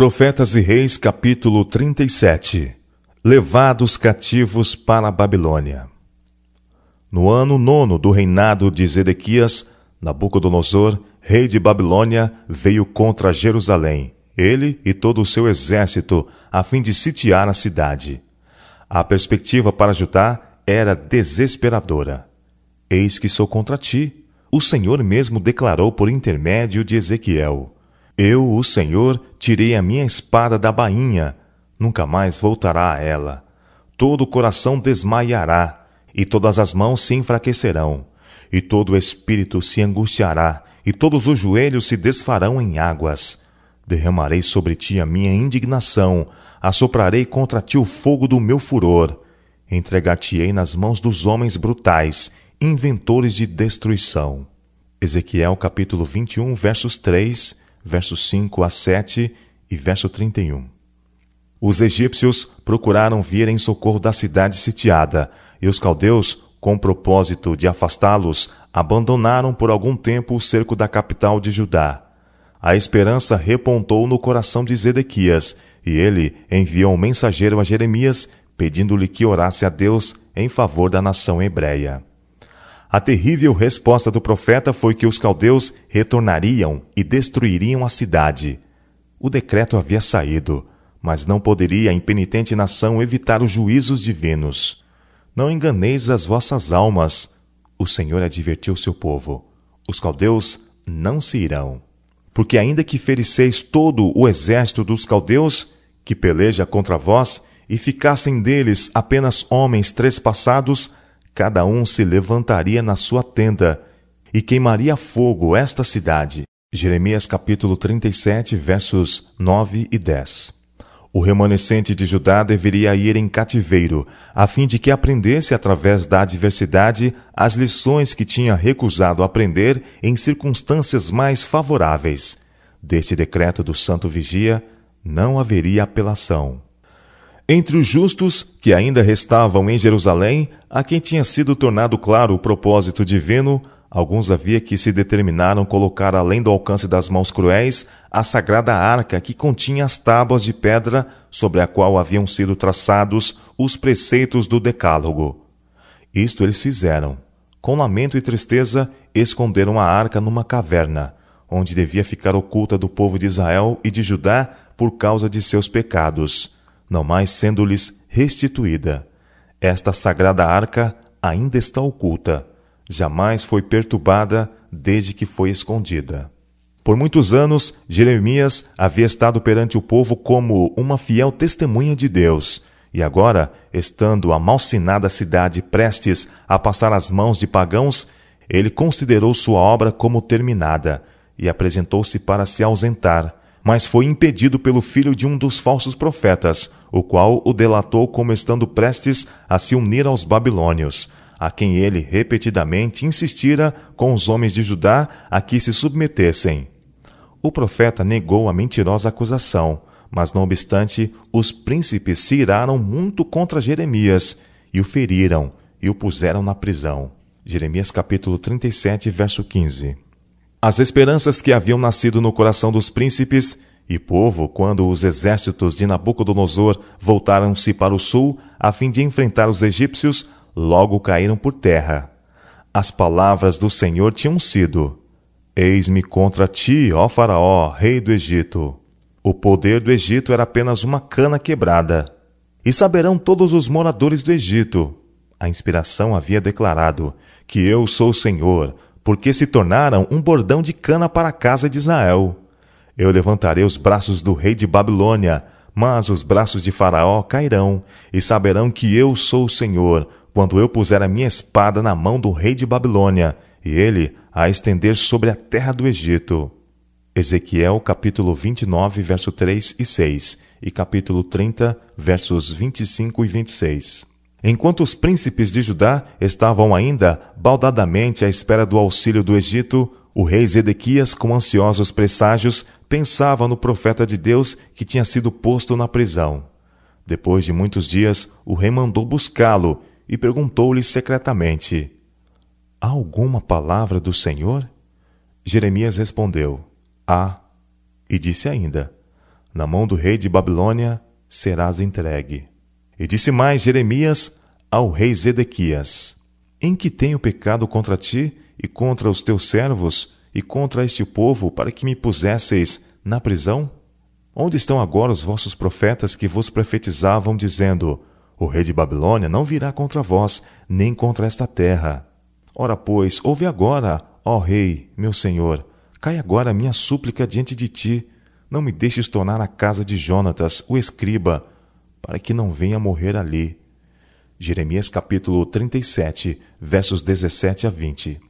Profetas e Reis, capítulo 37 Levados cativos para a Babilônia. No ano nono do reinado de Zedequias, Nabucodonosor, rei de Babilônia, veio contra Jerusalém, ele e todo o seu exército, a fim de sitiar a cidade. A perspectiva para Judá era desesperadora. Eis que sou contra ti, o Senhor mesmo declarou por intermédio de Ezequiel. Eu, o Senhor, tirei a minha espada da bainha, nunca mais voltará a ela. Todo o coração desmaiará, e todas as mãos se enfraquecerão, e todo o espírito se angustiará, e todos os joelhos se desfarão em águas. Derramarei sobre ti a minha indignação, assoprarei contra ti o fogo do meu furor. Entregar-te-ei nas mãos dos homens brutais, inventores de destruição. Ezequiel capítulo 21, versos 3, versos 5 a 7 e verso 31. Os egípcios procuraram vir em socorro da cidade sitiada, e os caldeus, com propósito de afastá-los, abandonaram por algum tempo o cerco da capital de Judá. A esperança repontou no coração de Zedequias, e ele enviou um mensageiro a Jeremias, pedindo-lhe que orasse a Deus em favor da nação hebreia. A terrível resposta do profeta foi que os caldeus retornariam e destruiriam a cidade. O decreto havia saído, mas não poderia a impenitente nação evitar os juízos divinos. Não enganeis as vossas almas. O Senhor advertiu seu povo. Os caldeus não se irão. Porque ainda que fericeis todo o exército dos caldeus, que peleja contra vós, e ficassem deles apenas homens trespassados, cada um se levantaria na sua tenda e queimaria fogo esta cidade. Jeremias capítulo 37, versos 9 e 10. O remanescente de Judá deveria ir em cativeiro, a fim de que aprendesse através da adversidade as lições que tinha recusado aprender em circunstâncias mais favoráveis. Deste decreto do santo vigia não haveria apelação. Entre os justos que ainda restavam em Jerusalém, a quem tinha sido tornado claro o propósito divino, Alguns havia que se determinaram colocar além do alcance das mãos cruéis a sagrada arca que continha as tábuas de pedra sobre a qual haviam sido traçados os preceitos do Decálogo. Isto eles fizeram. Com lamento e tristeza, esconderam a arca numa caverna, onde devia ficar oculta do povo de Israel e de Judá por causa de seus pecados, não mais sendo-lhes restituída. Esta sagrada arca ainda está oculta jamais foi perturbada desde que foi escondida. Por muitos anos, Jeremias havia estado perante o povo como uma fiel testemunha de Deus, e agora, estando a malsinada cidade prestes a passar às mãos de pagãos, ele considerou sua obra como terminada e apresentou-se para se ausentar, mas foi impedido pelo filho de um dos falsos profetas, o qual o delatou como estando prestes a se unir aos babilônios, a quem ele repetidamente insistira com os homens de Judá a que se submetessem. O profeta negou a mentirosa acusação, mas não obstante, os príncipes se iraram muito contra Jeremias e o feriram e o puseram na prisão. Jeremias capítulo 37, verso 15. As esperanças que haviam nascido no coração dos príncipes e povo, quando os exércitos de Nabucodonosor voltaram-se para o sul a fim de enfrentar os egípcios, logo caíram por terra. As palavras do Senhor tinham sido: Eis-me contra ti, ó Faraó, rei do Egito. O poder do Egito era apenas uma cana quebrada. E saberão todos os moradores do Egito. A inspiração havia declarado: Que eu sou o Senhor, porque se tornaram um bordão de cana para a casa de Israel. Eu levantarei os braços do rei de Babilônia, mas os braços de Faraó cairão, e saberão que eu sou o Senhor, quando eu puser a minha espada na mão do rei de Babilônia, e ele a estender sobre a terra do Egito. Ezequiel capítulo 29, verso 3 e 6, e capítulo 30, versos 25 e 26. Enquanto os príncipes de Judá estavam ainda baldadamente à espera do auxílio do Egito, o rei Zedequias, com ansiosos presságios, pensava no profeta de Deus que tinha sido posto na prisão. Depois de muitos dias, o rei mandou buscá-lo e perguntou-lhe secretamente: Há alguma palavra do Senhor? Jeremias respondeu: Há. E disse ainda: na mão do rei de Babilônia serás entregue. E disse mais Jeremias ao rei Zedequias: Em que tenho pecado contra ti e contra os teus servos e contra este povo para que me pusesseis na prisão? Onde estão agora os vossos profetas que vos profetizavam, dizendo: O rei de Babilônia não virá contra vós, nem contra esta terra. Ora, pois, ouve agora, ó rei, meu senhor, cai agora a minha súplica diante de ti. Não me deixes tornar à casa de Jonatas, o escriba, para que não venha morrer ali. Jeremias capítulo 37, versos 17 a 20.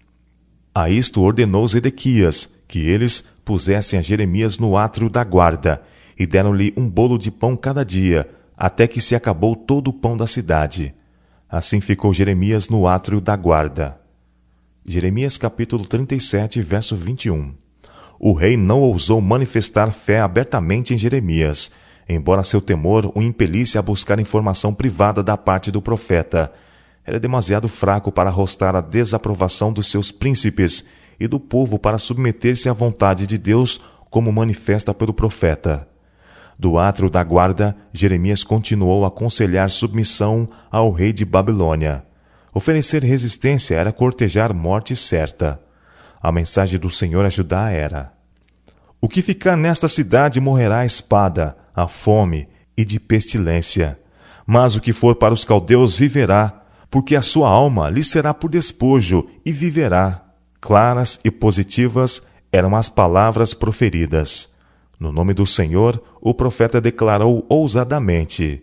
A isto ordenou Zedequias que eles pusessem a Jeremias no átrio da guarda e deram-lhe um bolo de pão cada dia, até que se acabou todo o pão da cidade. Assim ficou Jeremias no átrio da guarda. Jeremias capítulo 37, verso 21. O rei não ousou manifestar fé abertamente em Jeremias, embora seu temor o impelisse a buscar informação privada da parte do profeta era demasiado fraco para arrostar a desaprovação dos seus príncipes e do povo para submeter-se à vontade de Deus, como manifesta pelo profeta. Do átrio da guarda, Jeremias continuou a aconselhar submissão ao rei de Babilônia. Oferecer resistência era cortejar morte certa. A mensagem do Senhor a Judá era: O que ficar nesta cidade morrerá a espada, a fome e de pestilência. Mas o que for para os caldeus viverá, porque a sua alma lhe será por despojo e viverá. Claras e positivas eram as palavras proferidas. No nome do Senhor, o profeta declarou ousadamente: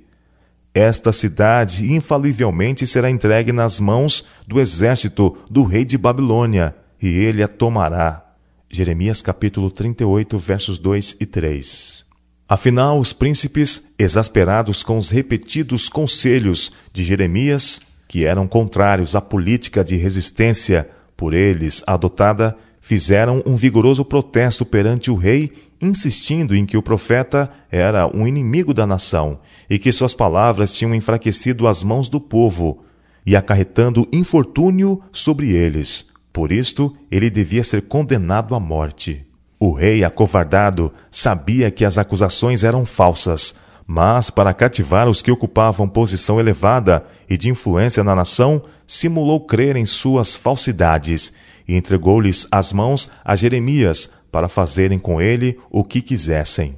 Esta cidade infalivelmente será entregue nas mãos do exército do rei de Babilônia, e ele a tomará. Jeremias capítulo 38, versos 2 e 3. Afinal, os príncipes, exasperados com os repetidos conselhos de Jeremias, que eram contrários à política de resistência por eles adotada, fizeram um vigoroso protesto perante o rei, insistindo em que o profeta era um inimigo da nação e que suas palavras tinham enfraquecido as mãos do povo e acarretando infortúnio sobre eles. Por isto, ele devia ser condenado à morte. O rei, acovardado, sabia que as acusações eram falsas, mas, para cativar os que ocupavam posição elevada e de influência na nação, simulou crer em suas falsidades e entregou-lhes as mãos a Jeremias para fazerem com ele o que quisessem.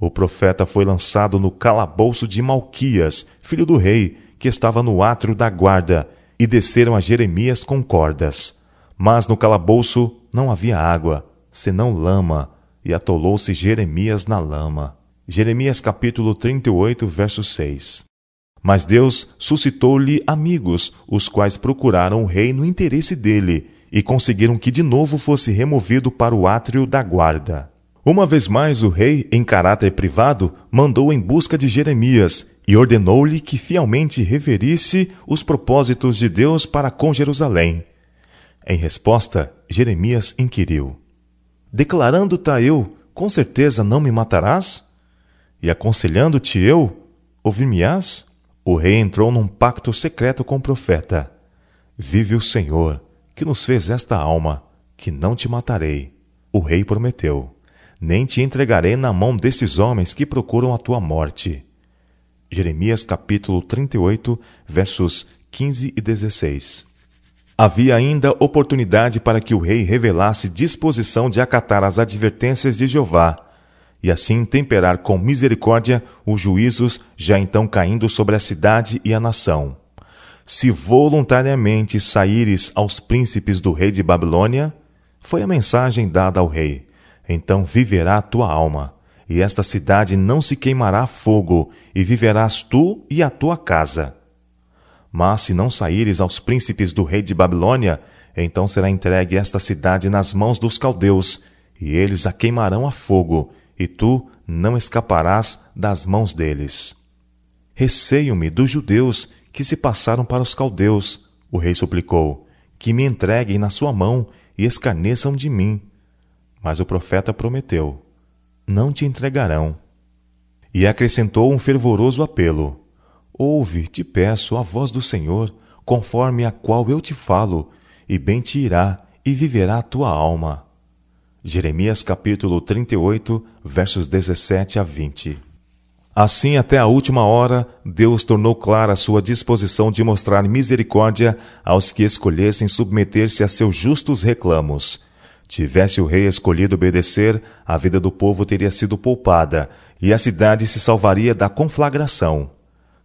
O profeta foi lançado no calabouço de Malquias, filho do rei, que estava no átrio da guarda, e desceram a Jeremias com cordas. Mas no calabouço não havia água, senão lama, e atolou-se Jeremias na lama. Jeremias capítulo 38, verso 6. Mas Deus suscitou-lhe amigos, os quais procuraram o rei no interesse dele, e conseguiram que de novo fosse removido para o átrio da guarda. Uma vez mais, o rei, em caráter privado, mandou em busca de Jeremias e ordenou-lhe que fielmente reverisse os propósitos de Deus para com Jerusalém. Em resposta, Jeremias inquiriu: Declarando-te eu, com certeza não me matarás? E aconselhando-te eu, ouvir-me-ás? O rei entrou num pacto secreto com o profeta. Vive o Senhor, que nos fez esta alma, que não te matarei. O rei prometeu: Nem te entregarei na mão desses homens que procuram a tua morte. Jeremias capítulo 38, versos 15 e 16. Havia ainda oportunidade para que o rei revelasse disposição de acatar as advertências de Jeová e assim temperar com misericórdia os juízos já então caindo sobre a cidade e a nação. Se voluntariamente saíres aos príncipes do rei de Babilônia, foi a mensagem dada ao rei. Então viverá a tua alma, e esta cidade não se queimará fogo, e viverás tu e a tua casa. Mas se não saíres aos príncipes do rei de Babilônia, então será entregue esta cidade nas mãos dos caldeus, e eles a queimarão a fogo, e tu não escaparás das mãos deles. Receio-me dos judeus que se passaram para os caldeus, o rei suplicou, que me entreguem na sua mão e escarneçam de mim. Mas o profeta prometeu: Não te entregarão. E acrescentou um fervoroso apelo: Ouve, te peço, a voz do Senhor, conforme a qual eu te falo, e bem te irá, e viverá a tua alma. Jeremias capítulo 38, versos 17 a 20. Assim, até a última hora, Deus tornou clara a sua disposição de mostrar misericórdia aos que escolhessem submeter-se a seus justos reclamos. Tivesse o rei escolhido obedecer, a vida do povo teria sido poupada e a cidade se salvaria da conflagração.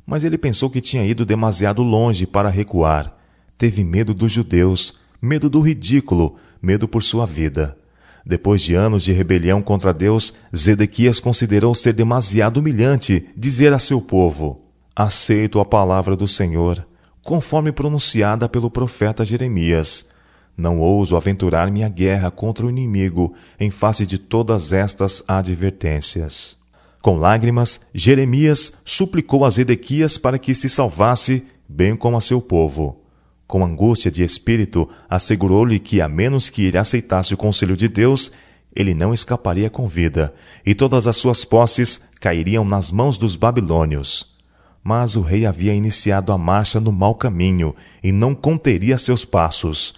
Mas ele pensou que tinha ido demasiado longe para recuar. Teve medo dos judeus, medo do ridículo, medo por sua vida. Depois de anos de rebelião contra Deus, Zedequias considerou ser demasiado humilhante dizer a seu povo: Aceito a palavra do Senhor, conforme pronunciada pelo profeta Jeremias. Não ouso aventurar minha guerra contra o inimigo em face de todas estas advertências. Com lágrimas, Jeremias suplicou a Zedequias para que se salvasse, bem como a seu povo. Com angústia de espírito, assegurou-lhe que, a menos que ele aceitasse o conselho de Deus, ele não escaparia com vida, e todas as suas posses cairiam nas mãos dos babilônios. Mas o rei havia iniciado a marcha no mau caminho e não conteria seus passos.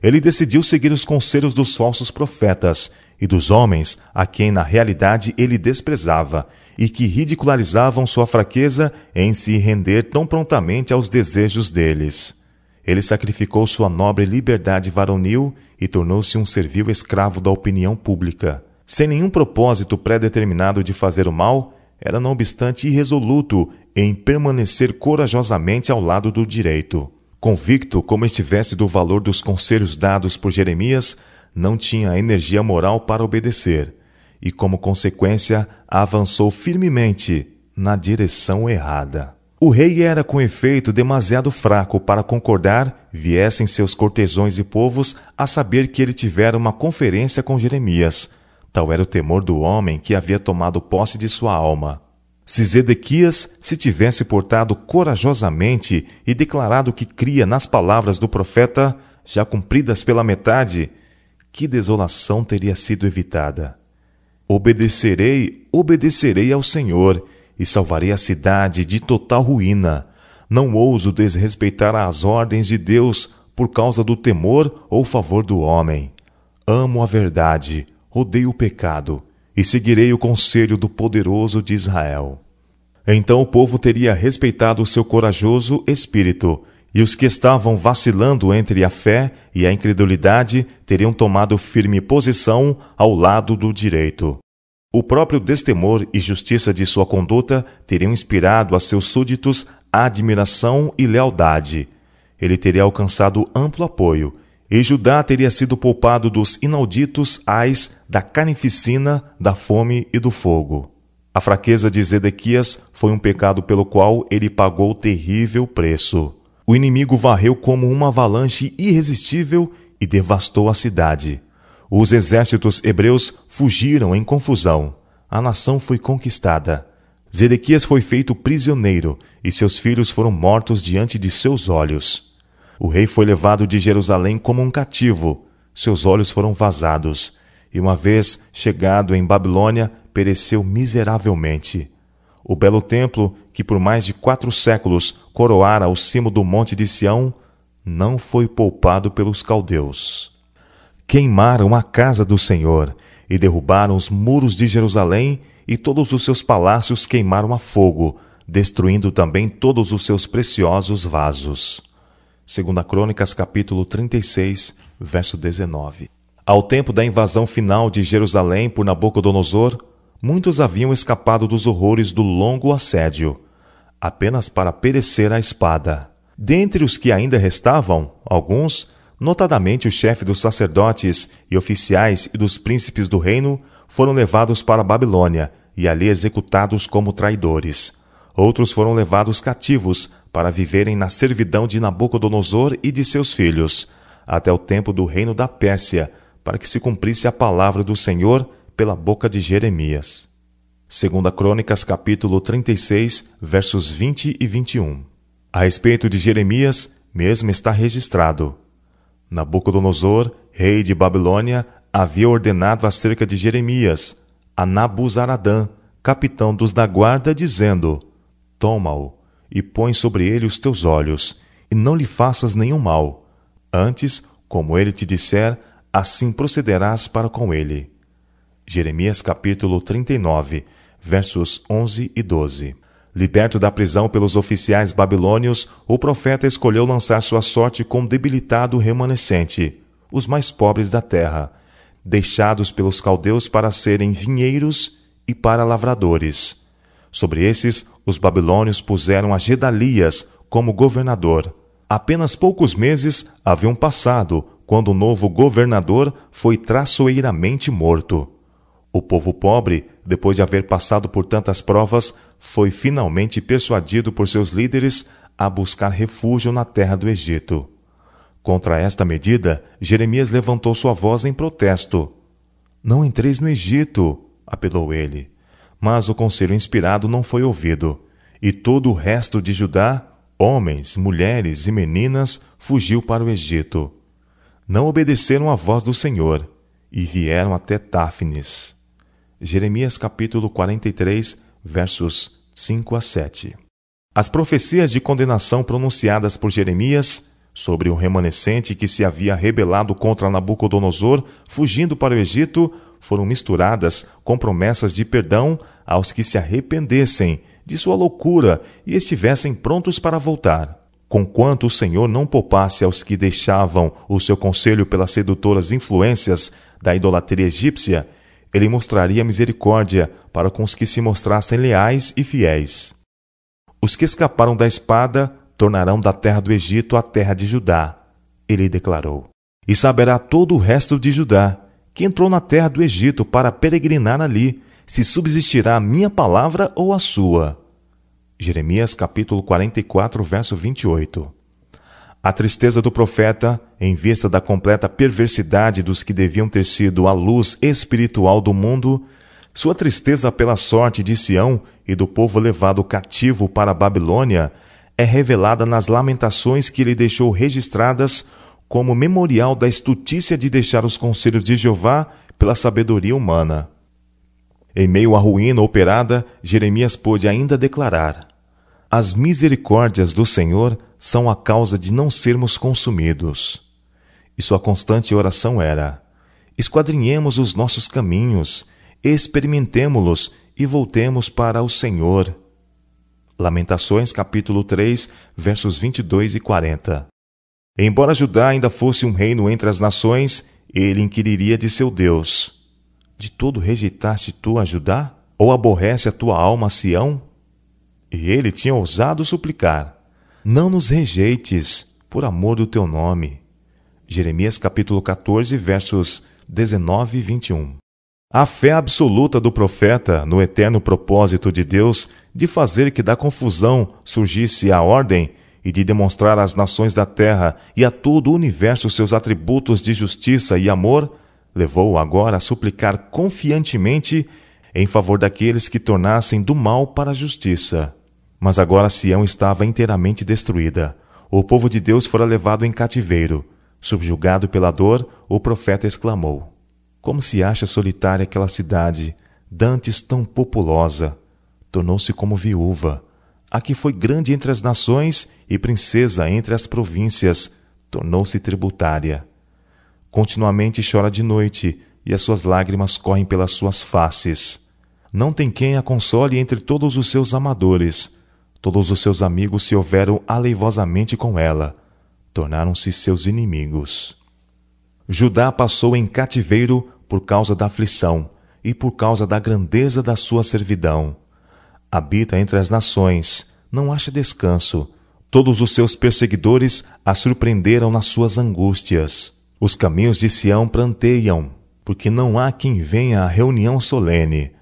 Ele decidiu seguir os conselhos dos falsos profetas e dos homens a quem na realidade ele desprezava e que ridicularizavam sua fraqueza em se render tão prontamente aos desejos deles. Ele sacrificou sua nobre liberdade varonil e tornou-se um servil escravo da opinião pública. Sem nenhum propósito pré-determinado de fazer o mal, era não obstante irresoluto em permanecer corajosamente ao lado do direito. Convicto como estivesse do valor dos conselhos dados por Jeremias, não tinha energia moral para obedecer, e como consequência avançou firmemente na direção errada. O rei era, com efeito, demasiado fraco para concordar, viessem seus cortesões e povos a saber que ele tivera uma conferência com Jeremias. Tal era o temor do homem que havia tomado posse de sua alma. Se Zedequias se tivesse portado corajosamente e declarado que cria nas palavras do profeta, já cumpridas pela metade, que desolação teria sido evitada. Obedecerei, obedecerei ao Senhor, e salvarei a cidade de total ruína. Não ouso desrespeitar as ordens de Deus por causa do temor ou favor do homem. Amo a verdade, odeio o pecado, e seguirei o conselho do poderoso de Israel. Então o povo teria respeitado o seu corajoso espírito, e os que estavam vacilando entre a fé e a incredulidade teriam tomado firme posição ao lado do direito. O próprio destemor e justiça de sua conduta teriam inspirado a seus súditos admiração e lealdade. Ele teria alcançado amplo apoio, e Judá teria sido poupado dos inauditos ais da carnificina, da fome e do fogo. A fraqueza de Zedequias foi um pecado pelo qual ele pagou terrível preço. O inimigo varreu como uma avalanche irresistível e devastou a cidade. Os exércitos hebreus fugiram em confusão. A nação foi conquistada. Zedequias foi feito prisioneiro e seus filhos foram mortos diante de seus olhos. O rei foi levado de Jerusalém como um cativo. Seus olhos foram vazados. E uma vez chegado em Babilônia, pereceu miseravelmente. O belo templo, que por mais de quatro séculos coroara o cimo do monte de Sião, não foi poupado pelos caldeus queimaram a casa do Senhor e derrubaram os muros de Jerusalém e todos os seus palácios queimaram a fogo, destruindo também todos os seus preciosos vasos. Segunda Crônicas capítulo 36, verso 19. Ao tempo da invasão final de Jerusalém por Nabucodonosor, muitos haviam escapado dos horrores do longo assédio, apenas para perecer à espada. Dentre os que ainda restavam, alguns Notadamente, o chefe dos sacerdotes e oficiais e dos príncipes do reino foram levados para a Babilônia e ali executados como traidores. Outros foram levados cativos para viverem na servidão de Nabucodonosor e de seus filhos, até o tempo do reino da Pérsia, para que se cumprisse a palavra do Senhor pela boca de Jeremias. 2 Crônicas capítulo 36, versos 20 e 21. A respeito de Jeremias, mesmo está registrado: Nabucodonosor, rei de Babilônia, havia ordenado acerca de Jeremias a Nabuzaradã, capitão dos da guarda, dizendo: Toma-o e põe sobre ele os teus olhos, e não lhe faças nenhum mal. Antes, como ele te disser, assim procederás para com ele. Jeremias capítulo 39, versos 11 e 12. Liberto da prisão pelos oficiais babilônios, o profeta escolheu lançar sua sorte com debilitado remanescente, os mais pobres da terra, deixados pelos caldeus para serem vinheiros e para lavradores. Sobre esses, os babilônios puseram a Gedalias como governador. Apenas poucos meses haviam passado quando o novo governador foi traiçoeiramente morto. O povo pobre, depois de haver passado por tantas provas, foi finalmente persuadido por seus líderes a buscar refúgio na terra do Egito. Contra esta medida, Jeremias levantou sua voz em protesto. Não entreis no Egito, apelou ele. Mas o conselho inspirado não foi ouvido, e todo o resto de Judá, homens, mulheres e meninas, fugiu para o Egito. Não obedeceram à voz do Senhor e vieram até Táfnis. Jeremias capítulo 43, versos 5 a 7. As profecias de condenação pronunciadas por Jeremias sobre o remanescente que se havia rebelado contra Nabucodonosor, fugindo para o Egito, foram misturadas com promessas de perdão aos que se arrependessem de sua loucura e estivessem prontos para voltar. Conquanto o Senhor não poupasse aos que deixavam o seu conselho pelas sedutoras influências da idolatria egípcia, ele mostraria misericórdia para com os que se mostrassem leais e fiéis. Os que escaparam da espada tornarão da terra do Egito a terra de Judá, ele declarou. E saberá todo o resto de Judá, que entrou na terra do Egito para peregrinar ali, se subsistirá a minha palavra ou a sua. Jeremias capítulo 44, verso 28. A tristeza do profeta, em vista da completa perversidade dos que deviam ter sido a luz espiritual do mundo, sua tristeza pela sorte de Sião e do povo levado cativo para a Babilônia, é revelada nas lamentações que ele deixou registradas como memorial da estutícia de deixar os conselhos de Jeová pela sabedoria humana. Em meio à ruína operada, Jeremias pôde ainda declarar: As misericórdias do Senhor são a causa de não sermos consumidos. E sua constante oração era: esquadrinhemos os nossos caminhos, experimentemo-los e voltemos para o Senhor. Lamentações capítulo 3, versos 22 e 40. Embora Judá ainda fosse um reino entre as nações, ele inquiriria de seu Deus: De todo rejeitaste tu a Judá? Ou aborrece a tua alma Sião? E ele tinha ousado suplicar: não nos rejeites, por amor do teu nome. Jeremias capítulo 14, versos 19 e 21. A fé absoluta do profeta no eterno propósito de Deus de fazer que da confusão surgisse a ordem e de demonstrar às nações da terra e a todo o universo seus atributos de justiça e amor, levou-o agora a suplicar confiantemente em favor daqueles que tornassem do mal para a justiça. Mas agora Sião estava inteiramente destruída. O povo de Deus fora levado em cativeiro. Subjugado pela dor, o profeta exclamou: Como se acha solitária aquela cidade, dantes tão populosa? Tornou-se como viúva. A que foi grande entre as nações e princesa entre as províncias, tornou-se tributária. Continuamente chora de noite, e as suas lágrimas correm pelas suas faces. Não tem quem a console entre todos os seus amadores Todos os seus amigos se houveram aleivosamente com ela, tornaram-se seus inimigos. Judá passou em cativeiro por causa da aflição e por causa da grandeza da sua servidão. Habita entre as nações, não acha descanso. Todos os seus perseguidores a surpreenderam nas suas angústias. Os caminhos de Sião pranteiam, porque não há quem venha à reunião solene.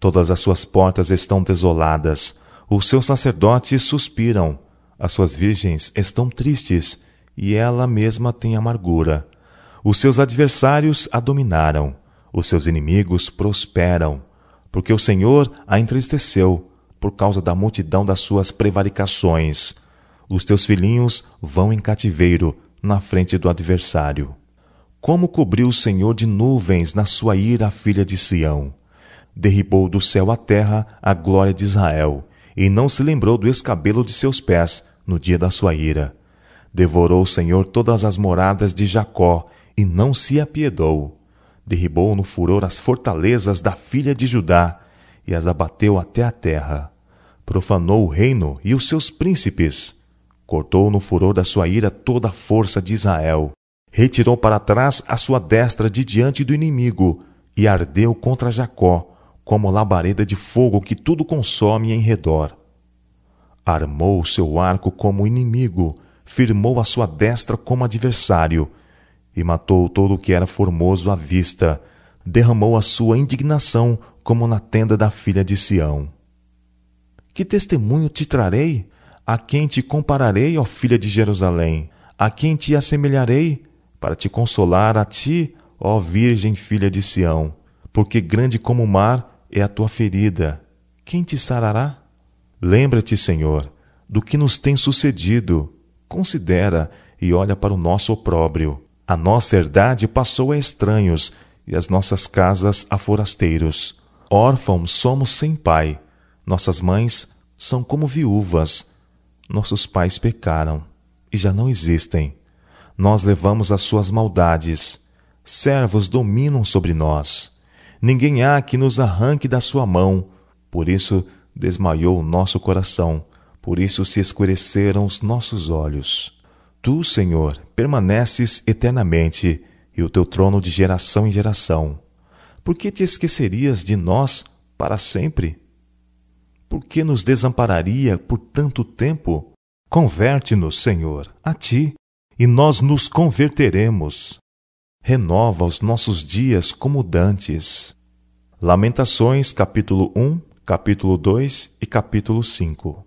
Todas as suas portas estão desoladas, os seus sacerdotes suspiram, as suas virgens estão tristes, e ela mesma tem amargura. Os seus adversários a dominaram, os seus inimigos prosperam, porque o Senhor a entristeceu por causa da multidão das suas prevaricações. Os teus filhinhos vão em cativeiro na frente do adversário. Como cobriu o Senhor de nuvens na sua ira a filha de Sião? Derribou do céu à terra a glória de Israel e não se lembrou do escabelo de seus pés no dia da sua ira. Devorou o Senhor todas as moradas de Jacó e não se apiedou. Derribou no furor as fortalezas da filha de Judá e as abateu até a terra. Profanou o reino e os seus príncipes. Cortou no furor da sua ira toda a força de Israel. Retirou para trás a sua destra de diante do inimigo e ardeu contra Jacó, como labareda de fogo que tudo consome em redor. Armou o seu arco como inimigo, firmou a sua destra como adversário, e matou todo o que era formoso à vista, derramou a sua indignação como na tenda da filha de Sião. Que testemunho te trarei? A quem te compararei, ó filha de Jerusalém? A quem te assemelharei? Para te consolar a ti, ó Virgem filha de Sião, porque grande como o mar é a tua ferida. Quem te sarará? Lembra-te, Senhor, do que nos tem sucedido. Considera e olha para o nosso opróbrio. A nossa herdade passou a estranhos e as nossas casas a forasteiros. Órfãos somos sem pai. Nossas mães são como viúvas. Nossos pais pecaram e já não existem. Nós levamos as suas maldades. Servos dominam sobre nós. Ninguém há que nos arranque da sua mão. Por isso desmaiou o nosso coração. Por isso se escureceram os nossos olhos. Tu, Senhor, permaneces eternamente, e o teu trono de geração em geração. Por que te esquecerias de nós para sempre? Por que nos desampararia por tanto tempo? Converte-nos, Senhor, a ti, e nós nos converteremos. Renova os nossos dias como dantes. Lamentações, capítulo 1, capítulo 2 e capítulo 5.